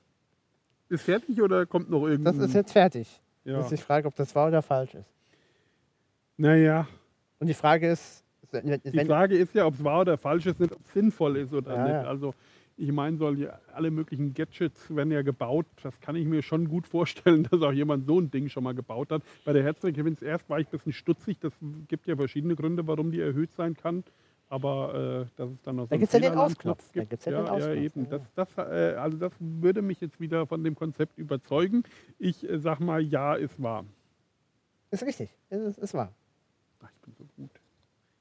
ist fertig oder kommt noch Das irgendwas? ist jetzt fertig. ja. Muss ich fragen, ob das wahr oder falsch ist. Naja, Und die Frage ist, wenn, die Frage ist ja, ob es wahr oder falsch ist, nicht ob es sinnvoll ist oder Ja, nicht. ja. Also ich meine, soll alle möglichen Gadgets werden ja gebaut. Das kann ich mir schon gut vorstellen, (laughs) dass auch jemand so ein Ding schon mal gebaut hat. Bei der Herzfrequenz erst war ich ein bisschen stutzig. Das gibt ja verschiedene Gründe, warum die erhöht sein kann. Aber äh, dass es dann noch so Da einen gibt's ja den Ausknopf. Da gibt, gibt's ja ja, den ja, Ausknopf, eben. ja, Das, das, äh, also das würde mich jetzt wieder von dem Konzept überzeugen. Ich äh, sag mal, ja, ist wahr. ist richtig, ist, ist wahr. Ach, ich bin so gut.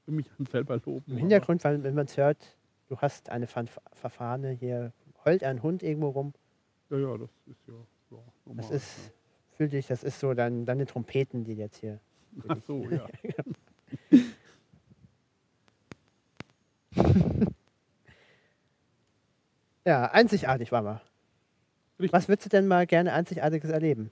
Ich will mich dann selber loben. Im Hintergrund, weil wenn man es hört, du hast eine Verfahrene hier, heult ein Hund irgendwo rum. Ja, ja, das ist ja, ja normal. Das ist, fühl dich, das ist so dann deine Trompeten, die jetzt hier. Ach so, ja. (laughs) Ja, einzigartig war mal. Richtig. Was würdest du denn mal gerne Einzigartiges erleben?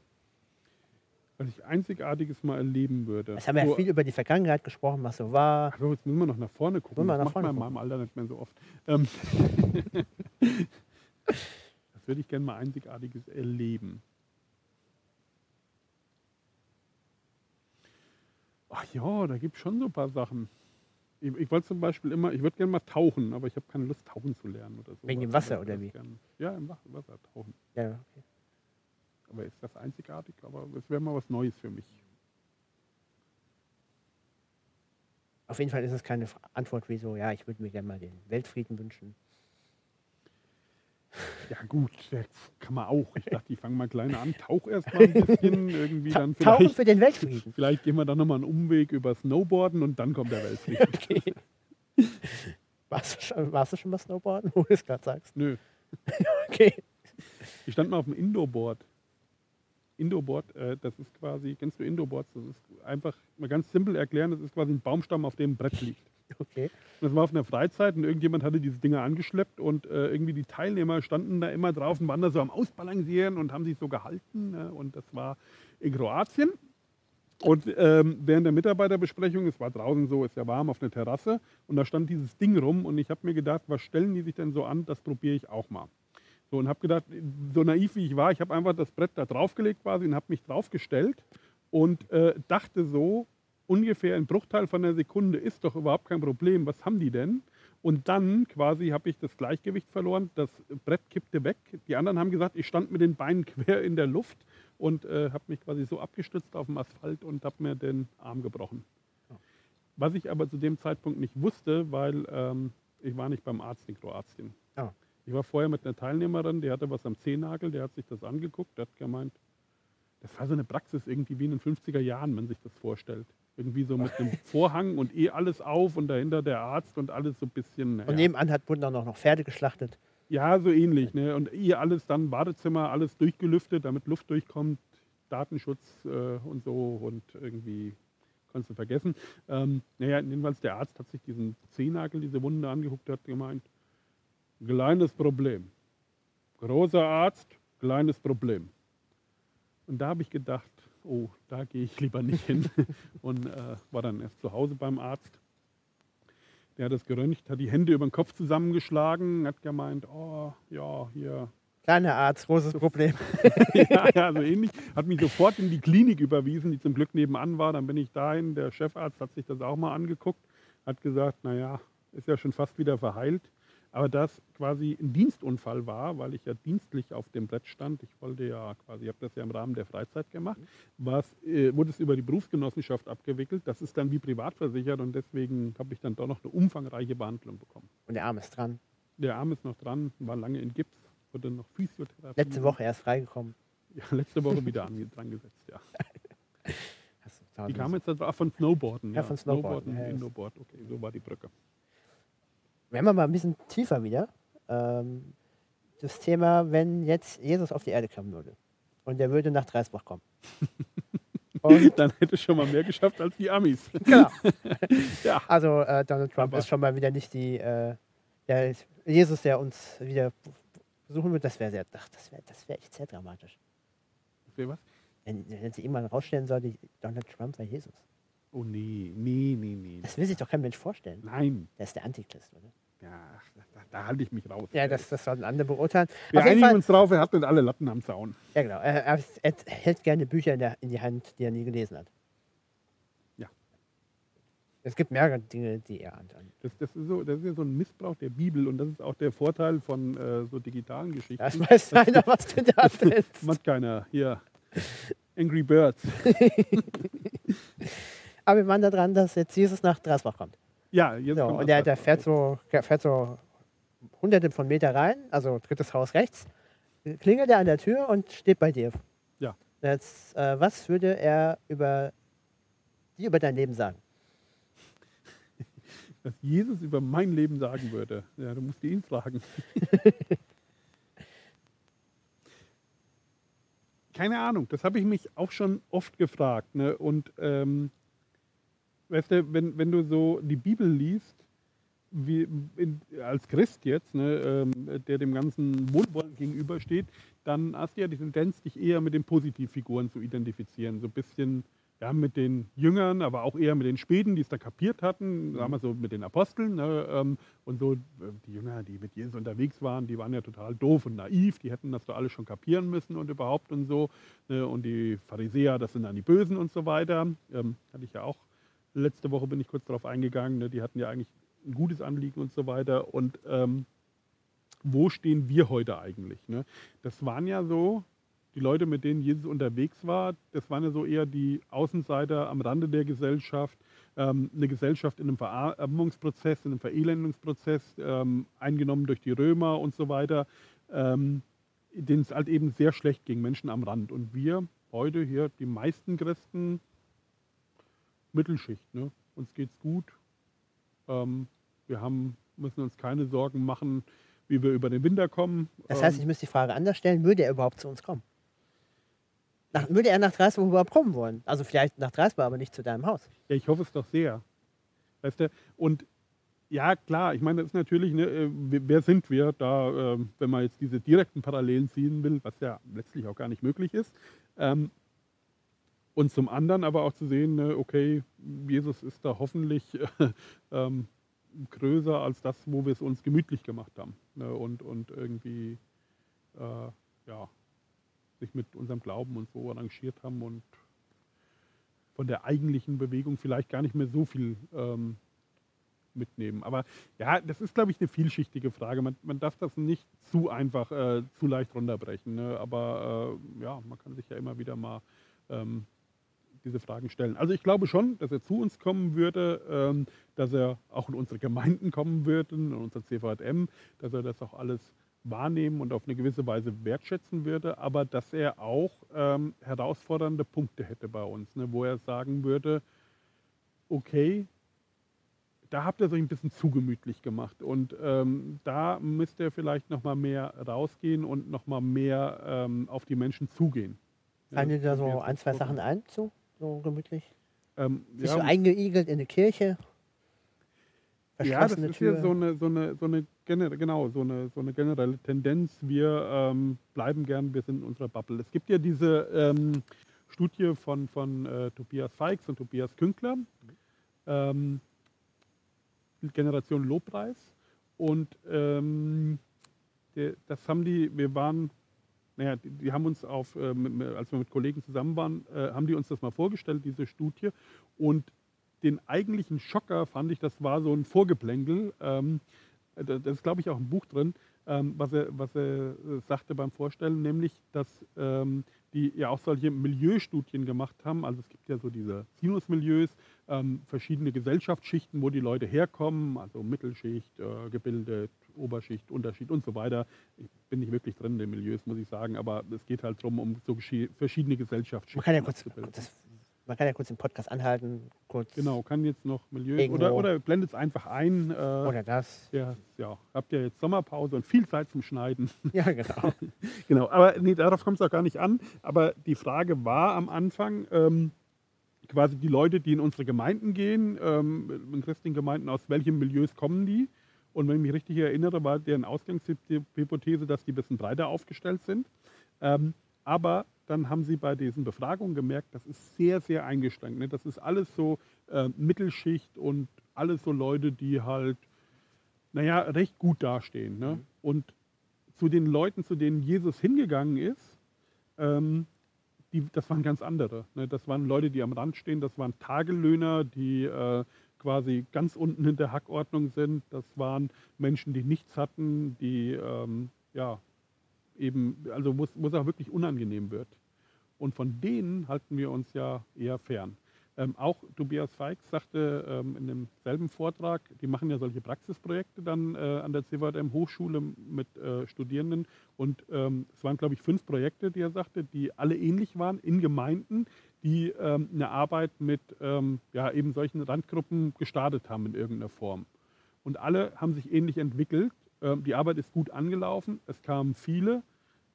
Was ich Einzigartiges mal erleben würde. Es haben ja So, viel über die Vergangenheit gesprochen, was so war. So, jetzt müssen wir noch nach vorne gucken. Wir das nach macht man in meinem Alter nicht mehr so oft. Ähm, (laughs) das würde ich gerne mal Einzigartiges erleben. Ach ja, da gibt es schon so ein paar Sachen. Ich, ich wollte zum Beispiel immer, ich würde gerne mal tauchen, aber ich habe keine Lust, tauchen zu lernen oder so. Wegen dem Wasser, oder wie? Gern, ja, im Wa- Wasser tauchen. Ja, okay. Aber ist das einzigartig? Aber es wäre mal was Neues für mich. Auf jeden Fall ist es keine Antwort wie so, ja, ich würde mir gerne mal den Weltfrieden wünschen. Ja gut, kann man auch. Ich dachte, ich fange mal klein an, tauch erst mal ein bisschen, (laughs) irgendwie dann Tauchen für den Weltfrieden. vielleicht gehen wir dann nochmal einen Umweg über Snowboarden und dann kommt der Weltfrieden. (laughs) Okay. Warst du schon, warst du schon mal Snowboarden, wo du es gerade sagst? Nö, (laughs) Okay. ich stand mal auf dem Indoorboard. Indoorboard, äh, das ist quasi, kennst du Indoorboards? Das ist einfach mal ganz simpel erklären, das ist quasi ein Baumstamm, auf dem ein Brett liegt. Okay. Und das war auf einer Freizeit und irgendjemand hatte diese Dinger angeschleppt und äh, irgendwie die Teilnehmer standen da immer drauf und waren da so am Ausbalancieren und haben sich so gehalten. Ne? Und das war in Kroatien. Und ähm, während der Mitarbeiterbesprechung, es war draußen so, ist ja warm auf einer Terrasse und da stand dieses Ding rum und ich habe mir gedacht, was stellen die sich denn so an, das probiere ich auch mal. So und habe gedacht, so naiv wie ich war, ich habe einfach das Brett da draufgelegt quasi und habe mich draufgestellt und äh, dachte so, ungefähr ein Bruchteil von einer Sekunde ist doch überhaupt kein Problem. Was haben die denn? Und dann quasi habe ich das Gleichgewicht verloren, das Brett kippte weg. Die anderen haben gesagt, ich stand mit den Beinen (laughs) quer in der Luft und äh, habe mich quasi so abgestützt auf dem Asphalt und habe mir den Arm gebrochen. Was ich aber zu dem Zeitpunkt nicht wusste, weil ähm, ich war nicht beim Arzt in Kroatien. Ich war vorher mit einer Teilnehmerin, die hatte was am Zehennagel, der hat sich das angeguckt, der hat gemeint, das war so eine Praxis irgendwie wie in den 50er Jahren, wenn man sich das vorstellt. Irgendwie so mit einem (laughs) Vorhang und eh alles auf und dahinter der Arzt und alles so ein bisschen. Und naja. nebenan hat wurden auch noch Pferde geschlachtet. Ja, so ähnlich. Ne? Und ihr alles dann Badezimmer, alles durchgelüftet, damit Luft durchkommt, Datenschutz äh, und so und irgendwie kannst du vergessen. Ähm, naja, jedenfalls der Arzt hat sich diesen Zehennagel, diese Wunde angeguckt, hat gemeint, kleines Problem. Großer Arzt, kleines Problem. Und da habe ich gedacht, oh, da gehe ich lieber nicht hin. (laughs) und äh, war dann erst zu Hause beim Arzt. Der hat das geröntgt, hat die Hände über den Kopf zusammengeschlagen, hat gemeint, oh, ja, hier. Kleiner Arzt, großes Problem. (laughs) ja, ja, so ähnlich. Hat mich sofort in die Klinik überwiesen, die zum Glück nebenan war. Dann bin ich dahin. Der Chefarzt hat sich das auch mal angeguckt, hat gesagt, naja, ist ja schon fast wieder verheilt. Aber das quasi ein Dienstunfall war, weil ich ja dienstlich auf dem Brett stand. Ich wollte ja quasi, ich habe das ja im Rahmen der Freizeit gemacht, was, äh, wurde es über die Berufsgenossenschaft abgewickelt. Das ist dann wie privat versichert und deswegen habe ich dann doch noch eine umfangreiche Behandlung bekommen. Und der Arm ist dran. Der Arm ist noch dran, war lange in Gips, wurde noch Physiotherapie. Letzte Woche erst freigekommen. (laughs) Ja, letzte Woche wieder an, dran gesetzt, ja. (laughs) Die kam jetzt von Snowboarden. Ja, von Snowboarden, ja, ja. Indoorboard, okay, so war die Brücke. Wenn wir mal ein bisschen tiefer wieder. Ähm, das Thema, wenn jetzt Jesus auf die Erde kommen würde und der würde nach Dreisbach kommen. (laughs) Und Dann hätte schon mal mehr geschafft als die Amis. (laughs) genau. (laughs) Ja. Also äh, Donald Trump Aber- ist schon mal wieder nicht die äh, der Jesus, der uns wieder besuchen wird. Das wäre sehr, ach, das wäre das wär echt sehr dramatisch. Wer was? Wenn, wenn sie irgendwann rausstellen sollte, Donald Trump sei Jesus. Oh nee, nee, nee, nee. Das will sich doch kein Mensch vorstellen. Nein, Der ist der Antichrist, oder? Ja, da, da halte ich mich raus. Ja, das, das sollten andere beurteilen. Wir Auf einigen Fall, uns drauf, er hat nicht alle Latten am Zaun. ja genau. Er, er, er hält gerne Bücher in, der, in die Hand, die er nie gelesen hat. Ja. Es gibt mehrere Dinge, die er an. Das, das, ist so, das ist ja so ein Missbrauch der Bibel und das ist auch der Vorteil von äh, so digitalen Geschichten. Das weiß keiner, was du da erzählst. Macht keiner. Hier. Angry Birds. (laughs) Aber wir waren da dran, dass jetzt Jesus nach Drasbach kommt. Ja, jetzt So, und der, der fährt so, der fährt so hunderte von Meter rein, also drittes Haus rechts, klingelt er an der Tür und steht bei dir. Ja. Jetzt, äh, was würde er über dir über dein Leben sagen? (laughs) Was Jesus über mein Leben sagen würde. Ja, du musst ihn fragen. (laughs) Keine Ahnung, das habe ich mich auch schon oft gefragt. Ne? Und ähm, weißt du, wenn, wenn du so die Bibel liest, wie in, als Christ jetzt, ne, ähm, der dem Ganzen wohlwollend gegenübersteht, dann hast du ja die Tendenz, dich eher mit den Positivfiguren zu identifizieren. So ein bisschen ja, mit den Jüngern, aber auch eher mit den Späten, die es da kapiert hatten, sagen wir so mit den Aposteln. Ne, ähm, und so äh, die Jünger, die mit Jesus unterwegs waren, die waren ja total doof und naiv, die hätten das doch alles schon kapieren müssen und überhaupt und so. Ne, und die Pharisäer, das sind dann die Bösen und so weiter. Ähm, hatte ich ja auch letzte Woche bin ich kurz darauf eingegangen, ne, die hatten ja eigentlich ein gutes Anliegen und so weiter. Und ähm, wo stehen wir heute eigentlich? Ne? Das waren ja so, die Leute, mit denen Jesus unterwegs war, das waren ja so eher die Außenseiter am Rande der Gesellschaft, ähm, eine Gesellschaft in einem Verarmungsprozess, in einem Verelendungsprozess, ähm, eingenommen durch die Römer und so weiter, ähm, denen es halt eben sehr schlecht ging, Menschen am Rand. Und wir heute hier, die meisten Christen, Mittelschicht. Ne? Uns geht's gut. Ähm, wir haben, müssen uns keine Sorgen machen, wie wir über den Winter kommen. Das heißt, ich Ähm, müsste die Frage anders stellen, würde er überhaupt zu uns kommen? Nach, würde er nach Dreisbach überhaupt kommen wollen? Also vielleicht nach Dreisbach, aber nicht zu deinem Haus. Ja, ich hoffe es doch sehr. Weißt du? Und ja, klar, ich meine, das ist natürlich, ne, äh, wer wer sind wir da, ähm, wenn man jetzt diese direkten Parallelen ziehen will, was ja letztlich auch gar nicht möglich ist. Ähm, und zum anderen aber auch zu sehen, ne, okay, Jesus ist da hoffentlich (laughs) ähm, größer als das, wo wir es uns gemütlich gemacht haben. Ne, und, und irgendwie, äh, ja, sich mit unserem Glauben und so arrangiert haben und von der eigentlichen Bewegung vielleicht gar nicht mehr so viel ähm, mitnehmen. Aber ja, das ist, glaube ich, eine vielschichtige Frage. Man, man darf das nicht zu einfach, äh, zu leicht runterbrechen. Ne? Aber äh, ja, man kann sich ja immer wieder mal ähm, diese Fragen stellen. Also ich glaube schon, dass er zu uns kommen würde, ähm, dass er auch in unsere Gemeinden kommen würde, in unser CVM, dass er das auch alles wahrnehmen und auf eine gewisse Weise wertschätzen würde, aber dass er auch ähm, herausfordernde Punkte hätte bei uns, ne, wo er sagen würde, okay, da habt ihr es euch ein bisschen zu gemütlich gemacht und ähm, da müsst ihr vielleicht noch mal mehr rausgehen und noch mal mehr ähm, auf die Menschen zugehen. Fallen dir da so ein, zwei Sachen ein zu? So gemütlich? Ähm, Bist ja, du eingeigelt in eine Kirche? Ja, das ist Tür? ja so eine, so eine, so eine, genau, so eine, so eine generelle Tendenz. Wir ähm, bleiben gern, wir sind in unserer Bubble. Es gibt ja diese ähm, Studie von, von äh, Tobias Feix und Tobias Künkler, ähm, Generation Lobpreis. Und ähm, der, das haben die, wir waren, naja, die, die haben uns auf, äh, als wir mit Kollegen zusammen waren, äh, haben die uns das mal vorgestellt, diese Studie. Und den eigentlichen Schocker fand ich, das war so ein Vorgeplänkel. Ähm, äh, da- das ist glaube ich auch ein Buch drin, ähm, was, er, was er äh, sagte beim Vorstellen, nämlich, dass ähm, die ja auch solche Milieustudien gemacht haben. Also es gibt ja so diese Sinusmilieus, ähm, verschiedene Gesellschaftsschichten, wo die Leute herkommen, also Mittelschicht, äh, gebildet, Oberschicht, Unterschied und so weiter. Ich bin nicht wirklich drin in den Milieus, muss ich sagen, aber es geht halt darum, um so verschiedene Gesellschaftsschichten Man kann ja kurz, das, man kann ja kurz den Podcast anhalten, kurz Genau, kann jetzt noch Milieus Irgendwo. oder, oder blendet es einfach ein. Äh, oder das. ja, ja, habt ihr jetzt Sommerpause und viel Zeit zum Schneiden. (laughs) Ja, genau. (laughs) genau, aber nee, darauf kommt es auch gar nicht an. Aber die Frage war am Anfang, ähm, quasi die Leute, die in unsere Gemeinden gehen, ähm, in christlichen Gemeinden, aus welchen Milieus kommen die? Und wenn ich mich richtig erinnere, war deren Ausgangshypothese, dass die ein bisschen breiter aufgestellt sind. Ähm, aber dann haben sie bei diesen Befragungen gemerkt, das ist sehr, sehr eingeschränkt. Ne? Das ist alles so äh, Mittelschicht und alles so Leute, die halt, naja, recht gut dastehen. Ne? Und zu den Leuten, zu denen Jesus hingegangen ist, ähm, die, das waren ganz andere. Ne? Das waren Leute, die am Rand stehen, das waren Tagelöhner, die äh, quasi ganz unten in der Hackordnung sind. Das waren Menschen, die nichts hatten, die ähm, ja eben, also wo es auch wirklich unangenehm wird. Und von denen halten wir uns ja eher fern. Ähm, auch Tobias Feix sagte ähm, in demselben Vortrag, die machen ja solche Praxisprojekte dann äh, an der CVM Hochschule mit äh, Studierenden. Und ähm, es waren, glaube ich, fünf Projekte, die er sagte, die alle ähnlich waren in Gemeinden, die ähm, eine Arbeit mit ähm, ja, eben solchen Randgruppen gestartet haben in irgendeiner Form. Und alle haben sich ähnlich entwickelt. Ähm, die Arbeit ist gut angelaufen, es kamen viele,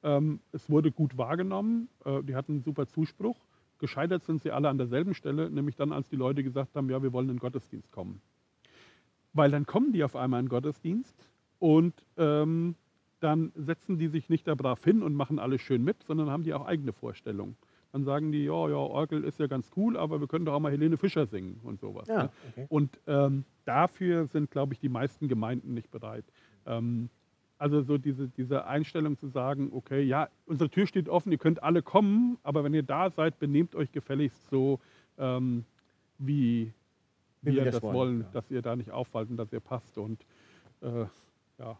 ähm, es wurde gut wahrgenommen, äh, die hatten einen super Zuspruch. Gescheitert sind sie alle an derselben Stelle, nämlich dann, als die Leute gesagt haben, ja, wir wollen in den Gottesdienst kommen. Weil dann kommen die auf einmal in den Gottesdienst und ähm, dann setzen die sich nicht da brav hin und machen alles schön mit, sondern haben die auch eigene Vorstellungen. Dann sagen die, ja, ja, Orgel ist ja ganz cool, aber wir können doch auch mal Helene Fischer singen und sowas. Ja, ne? okay. Und ähm, dafür sind, glaube ich, die meisten Gemeinden nicht bereit. Ähm, also so diese, diese Einstellung zu sagen, okay, ja, unsere Tür steht offen, ihr könnt alle kommen, aber wenn ihr da seid, benehmt euch gefälligst so, ähm, wie, Wie wir wir das, das wollen, wollen, ja. dass ihr da nicht auffallt und dass ihr passt. Und äh, ja,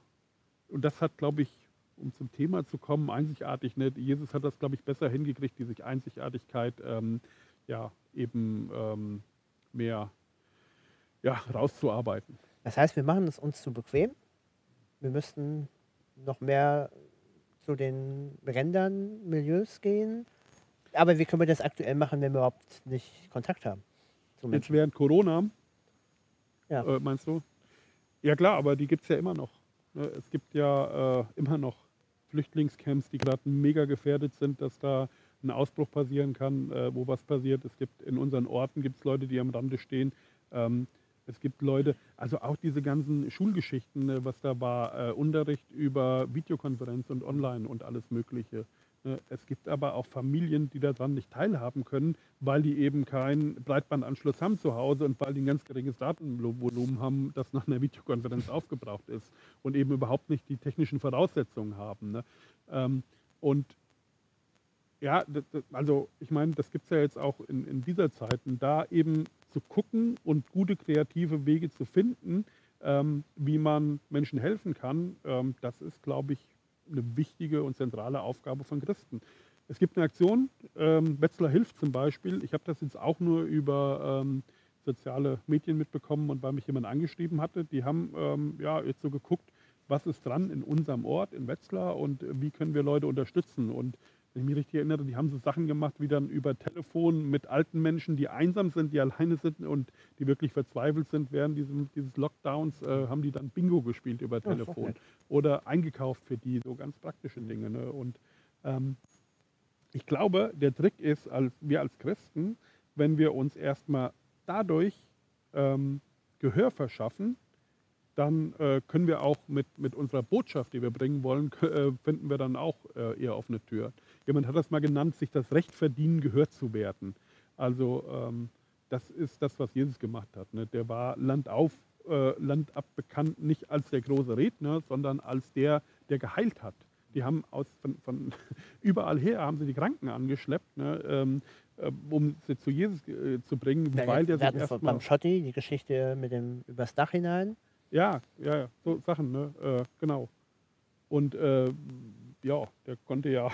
und das hat, glaube ich, um zum Thema zu kommen, einzigartig, ne? Jesus hat das, glaube ich, besser hingekriegt, diese Einzigartigkeit ähm, ja, eben ähm, mehr ja, rauszuarbeiten. Das heißt, wir machen es uns zu bequem. Wir müssten noch mehr zu den Rändern, Milieus gehen. Aber wie können wir das aktuell machen, wenn wir überhaupt nicht Kontakt haben? Jetzt während Corona, Ja. äh, meinst du? Ja klar, aber die gibt es ja immer noch. Ne? Es gibt ja äh, immer noch Flüchtlingscamps, die gerade mega gefährdet sind, dass da ein Ausbruch passieren kann, äh, wo was passiert. Es gibt in unseren Orten gibt es Leute, die am Rande stehen. Ähm, es gibt Leute, also auch diese ganzen Schulgeschichten, ne, was da war, äh, Unterricht über Videokonferenz und online und alles Mögliche. Ne, Es gibt aber auch Familien, die daran nicht teilhaben können, weil die eben keinen Breitbandanschluss haben zu Hause und weil die ein ganz geringes Datenvolumen haben, das nach einer Videokonferenz (laughs) aufgebraucht ist und eben überhaupt nicht die technischen Voraussetzungen haben. Ne? Ähm, und ja, also ich meine, das gibt es ja jetzt auch in, in dieser Zeit. Und da eben zu gucken und gute kreative Wege zu finden, ähm, wie man Menschen helfen kann, ähm, das ist, glaube ich, eine wichtige und zentrale Aufgabe von Christen. Es gibt eine Aktion, ähm, Wetzlar hilft zum Beispiel. Ich habe das jetzt auch nur über ähm, soziale Medien mitbekommen und weil mich jemand angeschrieben hatte. Die haben ähm, ja jetzt so geguckt, was ist dran in unserem Ort, in Wetzlar und wie können wir Leute unterstützen. Und wenn ich mich richtig erinnere, die haben so Sachen gemacht wie dann über Telefon mit alten Menschen, die einsam sind, die alleine sind und die wirklich verzweifelt sind während diesem, dieses Lockdowns, äh, haben die dann Bingo gespielt über Telefon oder eingekauft für die, so ganz praktische Dinge. Ne? Und ähm, ich glaube, der Trick ist, als wir als Christen, wenn wir uns erstmal dadurch ähm, Gehör verschaffen, dann äh, können wir auch mit, mit unserer Botschaft, die wir bringen wollen, äh, finden wir dann auch äh, eher offene Tür. Jemand hat das mal genannt, sich das Recht verdienen, gehört zu werden. Also ähm, das ist das, was Jesus gemacht hat. Ne? Der war landauf, äh, landab bekannt, nicht als der große Redner, sondern als der, der geheilt hat. Die haben aus, von, von (laughs) überall her haben sie die Kranken angeschleppt, ne? ähm, äh, um sie zu Jesus äh, zu bringen, Ja, weil der sich erstmal beim Schotti die Geschichte mit dem übers Dach hinein. Ja, ja, ja, so Sachen, ne? Äh, genau. Und äh, ja, der konnte ja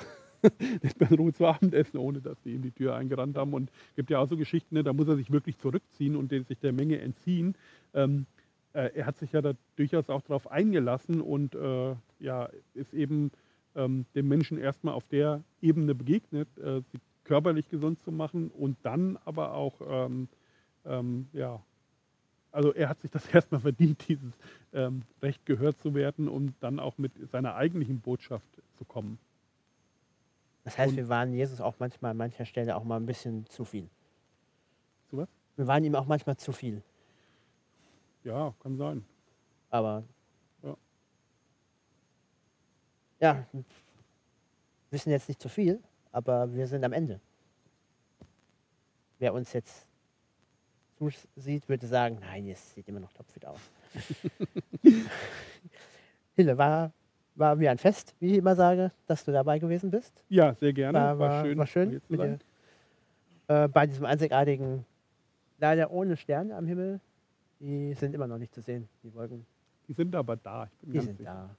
(laughs) nicht mehr in Ruhe zu Abend essen, ohne dass die ihm die Tür eingerannt haben. Und es gibt ja auch so Geschichten, ne, da muss er sich wirklich zurückziehen und sich der Menge entziehen. Ähm, äh, er hat sich ja da durchaus auch darauf eingelassen und äh, ja, ist eben ähm, dem Menschen erstmal auf der Ebene begegnet, äh, sie körperlich gesund zu machen und dann aber auch, ähm, ähm, ja, also er hat sich das (laughs) erstmal verdient, dieses ähm, Recht gehört zu werden und dann auch mit seiner eigentlichen Botschaft zu kommen. Das heißt, Und- wir waren Jesus auch manchmal an mancher Stelle auch mal ein bisschen zu viel. Was? Wir waren ihm auch manchmal zu viel. Ja, kann sein. Aber Ja. ja, wir wissen jetzt nicht zu viel, aber wir sind am Ende. Wer uns jetzt zusieht, würde sagen, nein, es sieht immer noch topfit aus. (laughs) (laughs) Hille, war, war mir ein Fest, wie ich immer sage, dass du dabei gewesen bist. Ja, sehr gerne. War, war, war schön, hier zu mit dir, äh, bei diesem einzigartigen, leider ohne Sterne am Himmel. Die sind immer noch nicht zu sehen, die Wolken. Die sind aber da. Ich bin Die sind sicher. da.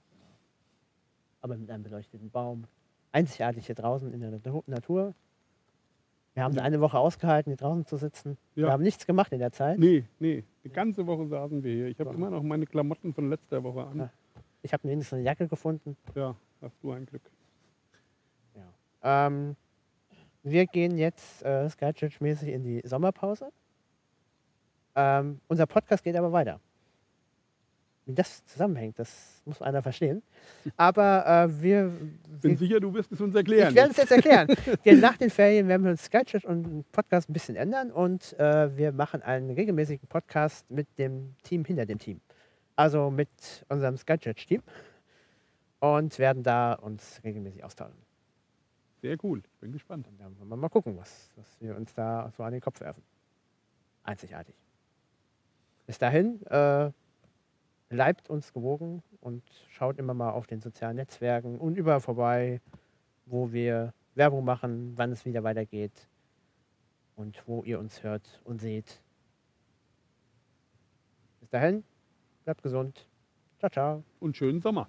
Aber mit einem beleuchteten Baum. Einzigartig hier draußen in der Natu- Natur. Wir haben Ja. eine Woche ausgehalten, hier draußen zu sitzen. Wir Ja. haben nichts gemacht in der Zeit. Nee, nee. Die ganze Woche saßen wir hier. Ich habe immer noch meine Klamotten von letzter Woche an. Ja. Ich habe wenigstens eine Jacke gefunden. Ja, hast du ein Glück. Ähm, wir gehen jetzt äh, Skychurch-mäßig in die Sommerpause. Ähm, unser Podcast geht aber weiter. Wie das zusammenhängt, das muss einer verstehen. (laughs) Aber äh, wir, Bin wir sicher, du wirst es uns erklären. Ich werde es jetzt erklären. (laughs) Denn nach den Ferien werden wir uns Skychat und Podcast ein bisschen ändern und äh, wir machen einen regelmäßigen Podcast mit dem Team hinter dem Team. Also mit unserem Skychat-Team und werden da uns regelmäßig austauschen. Sehr cool. Ich bin gespannt. Und dann wollen wir mal gucken, was, was wir uns da so an den Kopf werfen. Einzigartig. Bis dahin, äh, bleibt uns gewogen und schaut immer mal auf den sozialen Netzwerken und überall vorbei, wo wir Werbung machen, wann es wieder weitergeht und wo ihr uns hört und seht. Bis dahin, bleibt gesund. Ciao, ciao. Und schönen Sommer.